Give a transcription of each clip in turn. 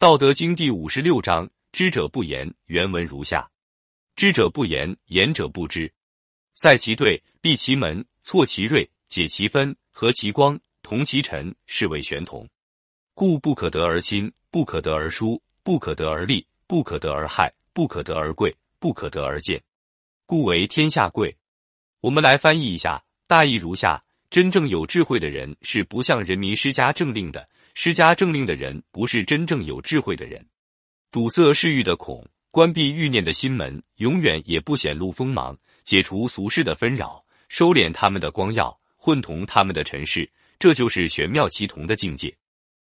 道德经第五十六章：知者不言。原文如下：知者不言，言者不知。塞其兑，闭其门，错其锐，解其分，和其光，同其尘，是谓玄同。故不可得而亲，不可得而疏，不可得而利，不可得而害，不可得而贵，不可得而贱。故为天下贵。我们来翻译一下，大意如下：真正有智慧的人是不向人民施加政令的。施加政令的人不是真正有智慧的人，堵塞世欲的孔，关闭欲念的心门，永远也不显露锋芒，解除俗世的纷扰，收敛他们的光耀，混同他们的尘世，这就是玄妙其同的境界。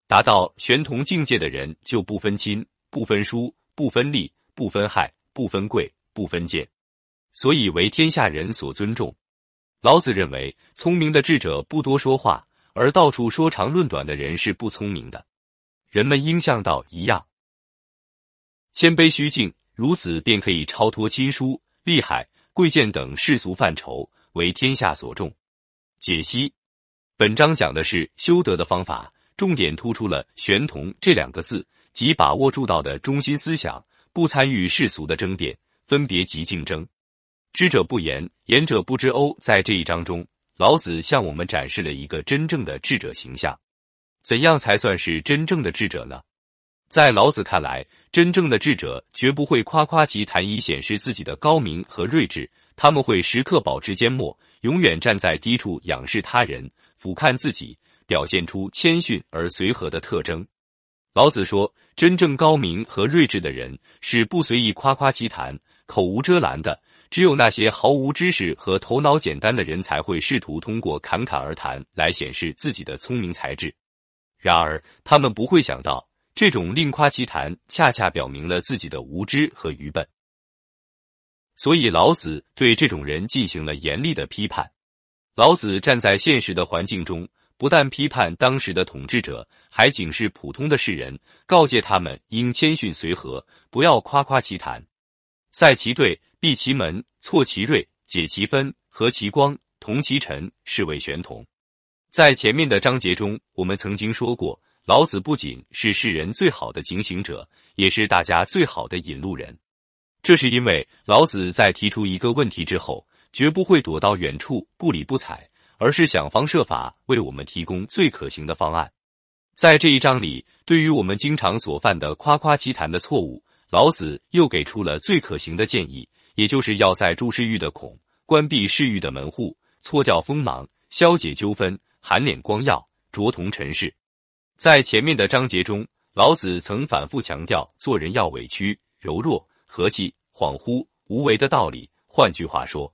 达到玄同境界的人，就不分亲，不分疏，不分利，不分害，不分贵，不分贱，所以为天下人所尊重。老子认为，聪明的智者不多说话。而到处说长论短的人是不聪明的，人们应像道一样，谦卑虚静，如此便可以超脱亲疏、利害、贵贱等世俗范畴，为天下所重。解析：本章讲的是修德的方法，重点突出了“玄同”这两个字，即把握住道的中心思想，不参与世俗的争辩、分别及竞争。知者不言，言者不知。欧在这一章中。老子向我们展示了一个真正的智者形象。怎样才算是真正的智者呢？在老子看来，真正的智者绝不会夸夸其谈以显示自己的高明和睿智，他们会时刻保持缄默，永远站在低处仰视他人，俯瞰自己，表现出谦逊而随和的特征。老子说，真正高明和睿智的人是不随意夸夸其谈，口无遮拦的。只有那些毫无知识和头脑简单的人才会试图通过侃侃而谈来显示自己的聪明才智。然而，他们不会想到，这种另夸其谈恰恰表明了自己的无知和愚笨。所以，老子对这种人进行了严厉的批判。老子站在现实的环境中，不但批判当时的统治者，还警示普通的世人，告诫他们应谦逊随和，不要夸夸其谈。塞其对。闭其门，错其锐，解其分，和其光，同其尘，是谓玄同。在前面的章节中，我们曾经说过，老子不仅是世人最好的警醒者，也是大家最好的引路人。这是因为老子在提出一个问题之后，绝不会躲到远处不理不睬，而是想方设法为我们提供最可行的方案。在这一章里，对于我们经常所犯的夸夸其谈的错误，老子又给出了最可行的建议。也就是要塞住世欲的孔，关闭世欲的门户，搓掉锋芒，消解纠纷，含敛光耀，浊同尘世。在前面的章节中，老子曾反复强调做人要委屈、柔弱、和气、恍惚、无为的道理。换句话说，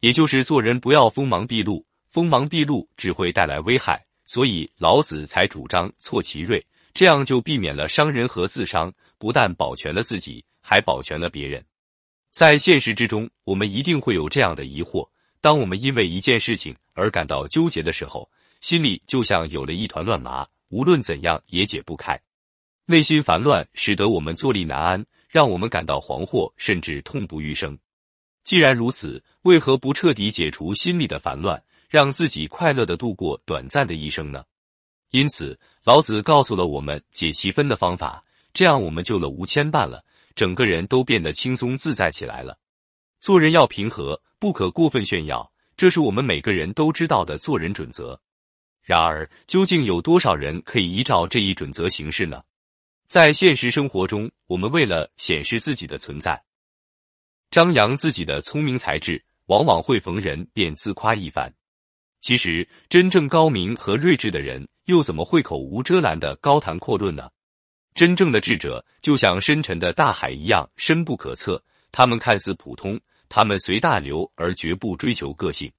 也就是做人不要锋芒毕露，锋芒毕露只会带来危害。所以老子才主张挫其锐，这样就避免了伤人和自伤，不但保全了自己，还保全了别人。在现实之中，我们一定会有这样的疑惑：当我们因为一件事情而感到纠结的时候，心里就像有了一团乱麻，无论怎样也解不开，内心烦乱，使得我们坐立难安，让我们感到惶惑，甚至痛不欲生。既然如此，为何不彻底解除心里的烦乱，让自己快乐的度过短暂的一生呢？因此，老子告诉了我们解其分的方法，这样我们就了无牵绊了。整个人都变得轻松自在起来了。做人要平和，不可过分炫耀，这是我们每个人都知道的做人准则。然而，究竟有多少人可以依照这一准则行事呢？在现实生活中，我们为了显示自己的存在，张扬自己的聪明才智，往往会逢人便自夸一番。其实，真正高明和睿智的人，又怎么会口无遮拦的高谈阔论呢？真正的智者就像深沉的大海一样深不可测，他们看似普通，他们随大流而绝不追求个性。